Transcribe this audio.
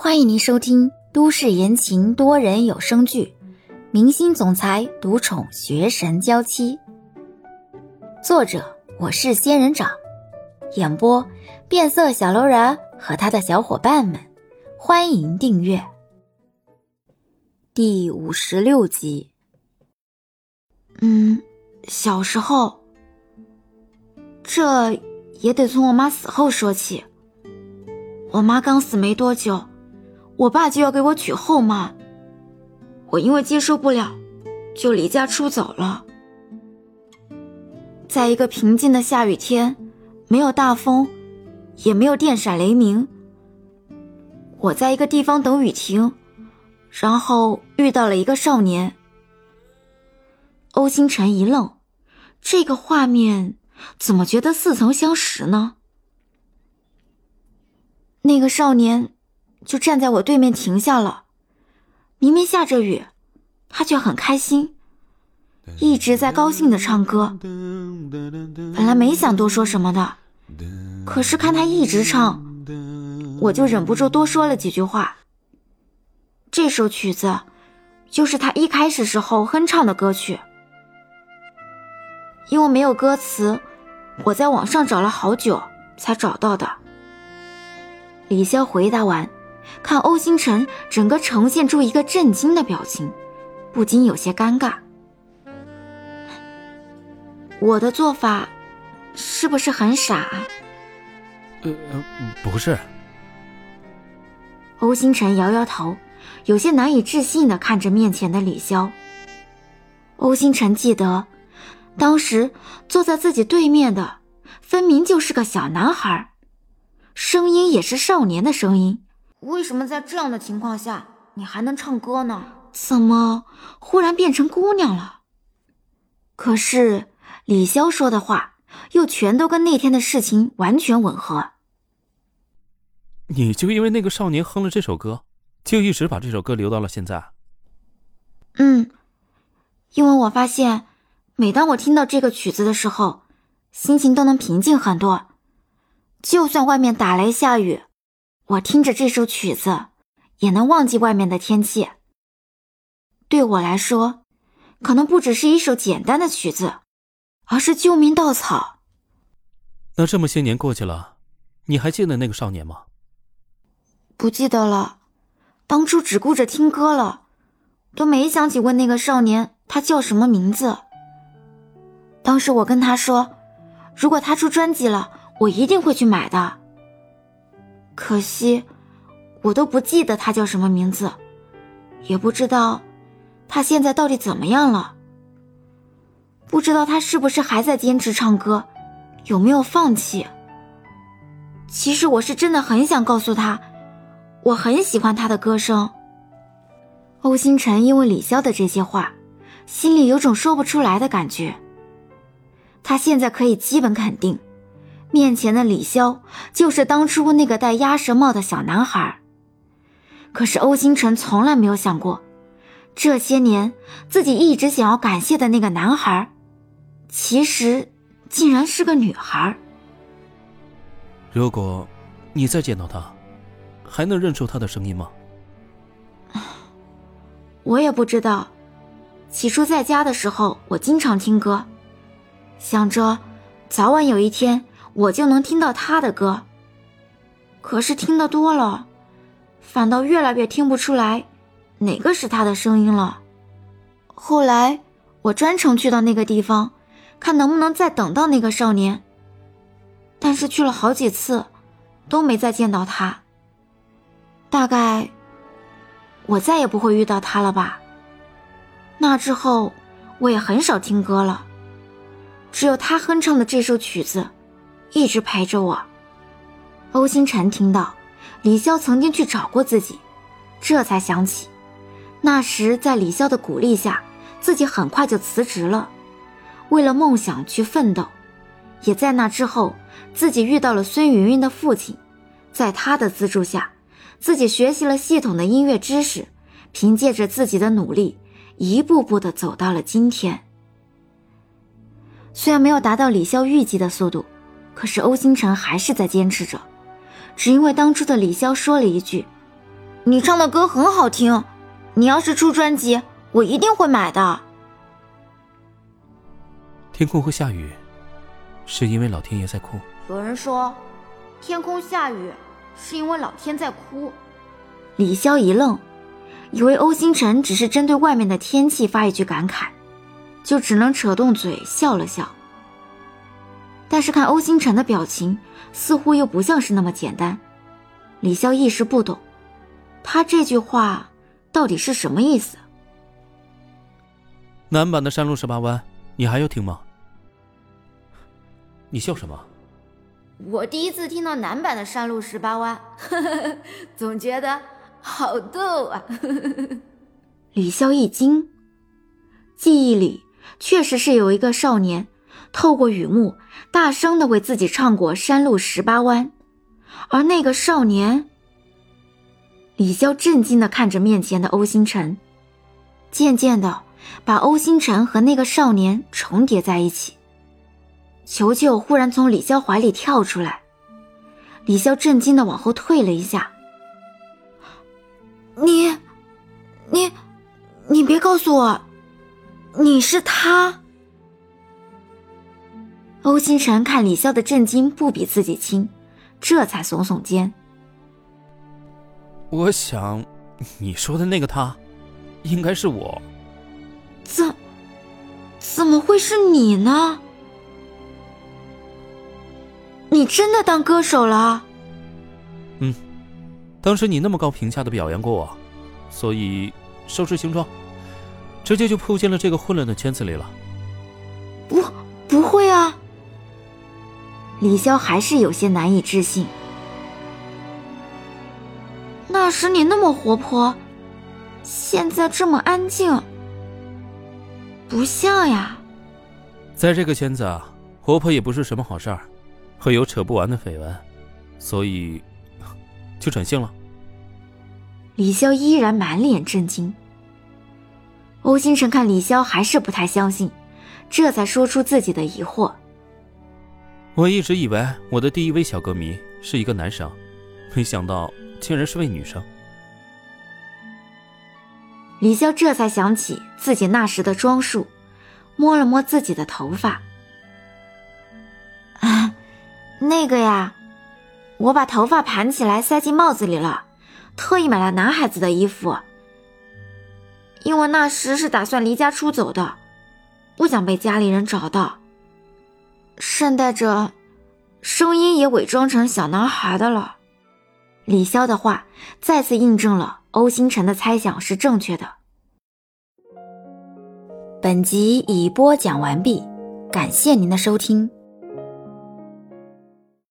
欢迎您收听都市言情多人有声剧《明星总裁独宠学神娇妻》，作者我是仙人掌，演播变色小楼人和他的小伙伴们。欢迎订阅第五十六集。嗯，小时候，这也得从我妈死后说起。我妈刚死没多久。我爸就要给我娶后妈，我因为接受不了，就离家出走了。在一个平静的下雨天，没有大风，也没有电闪雷鸣，我在一个地方等雨停，然后遇到了一个少年。欧星辰一愣，这个画面怎么觉得似曾相识呢？那个少年。就站在我对面停下了，明明下着雨，他却很开心，一直在高兴的唱歌。本来没想多说什么的，可是看他一直唱，我就忍不住多说了几句话。这首曲子，就是他一开始时候哼唱的歌曲，因为没有歌词，我在网上找了好久才找到的。李潇回答完。看欧星辰整个呈现出一个震惊的表情，不禁有些尴尬。我的做法是不是很傻？呃，不是。欧星辰摇摇头，有些难以置信的看着面前的李潇。欧星辰记得，当时坐在自己对面的，分明就是个小男孩，声音也是少年的声音。为什么在这样的情况下你还能唱歌呢？怎么忽然变成姑娘了？可是李潇说的话又全都跟那天的事情完全吻合。你就因为那个少年哼了这首歌，就一直把这首歌留到了现在？嗯，因为我发现，每当我听到这个曲子的时候，心情都能平静很多，就算外面打雷下雨。我听着这首曲子，也能忘记外面的天气。对我来说，可能不只是一首简单的曲子，而是救命稻草。那这么些年过去了，你还记得那个少年吗？不记得了，当初只顾着听歌了，都没想起问那个少年他叫什么名字。当时我跟他说，如果他出专辑了，我一定会去买的。可惜，我都不记得他叫什么名字，也不知道他现在到底怎么样了。不知道他是不是还在坚持唱歌，有没有放弃？其实我是真的很想告诉他，我很喜欢他的歌声。欧星辰因为李潇的这些话，心里有种说不出来的感觉。他现在可以基本肯定。面前的李潇就是当初那个戴鸭舌帽的小男孩。可是欧星辰从来没有想过，这些年自己一直想要感谢的那个男孩，其实竟然是个女孩。如果你再见到他，还能认出他的声音吗？我也不知道。起初在家的时候，我经常听歌，想着早晚有一天。我就能听到他的歌，可是听得多了，反倒越来越听不出来哪个是他的声音了。后来我专程去到那个地方，看能不能再等到那个少年，但是去了好几次，都没再见到他。大概我再也不会遇到他了吧。那之后我也很少听歌了，只有他哼唱的这首曲子。一直陪着我。欧星辰听到李潇曾经去找过自己，这才想起，那时在李潇的鼓励下，自己很快就辞职了，为了梦想去奋斗。也在那之后，自己遇到了孙云云的父亲，在他的资助下，自己学习了系统的音乐知识，凭借着自己的努力，一步步的走到了今天。虽然没有达到李潇预计的速度。可是欧星辰还是在坚持着，只因为当初的李潇说了一句：“你唱的歌很好听，你要是出专辑，我一定会买的。天空会下雨，是因为老天爷在哭。有人说，天空下雨是因为老天在哭。李潇一愣，以为欧星辰只是针对外面的天气发一句感慨，就只能扯动嘴笑了笑。但是看欧星辰的表情，似乎又不像是那么简单。李潇一时不懂，他这句话到底是什么意思？南版的山路十八弯，你还要听吗？你笑什么？我第一次听到男版的山路十八弯，总觉得好逗啊！李潇一惊，记忆里确实是有一个少年透过雨幕大声的为自己唱过《山路十八弯》。而那个少年，李潇震惊的看着面前的欧星辰，渐渐的把欧星辰和那个少年重叠在一起。球球忽然从李潇怀里跳出来，李潇震惊的往后退了一下。你，你，你别告诉我，你是他。欧星辰看李潇的震惊不比自己轻。这才耸耸肩。我想，你说的那个他，应该是我。怎，怎么会是你呢？你真的当歌手了？嗯，当时你那么高评价的表扬过我，所以收拾行装，直接就扑进了这个混乱的圈子里了。李潇还是有些难以置信。那时你那么活泼，现在这么安静，不像呀。在这个圈子啊，活泼也不是什么好事儿，会有扯不完的绯闻，所以就转性了。李潇依然满脸震惊。欧星辰看李潇还是不太相信，这才说出自己的疑惑。我一直以为我的第一位小歌迷是一个男生，没想到竟然是位女生。李潇这才想起自己那时的装束，摸了摸自己的头发。啊，那个呀，我把头发盘起来塞进帽子里了，特意买了男孩子的衣服，因为那时是打算离家出走的，不想被家里人找到。顺带着，声音也伪装成小男孩的了。李潇的话再次印证了欧星辰的猜想是正确的。本集已播讲完毕，感谢您的收听。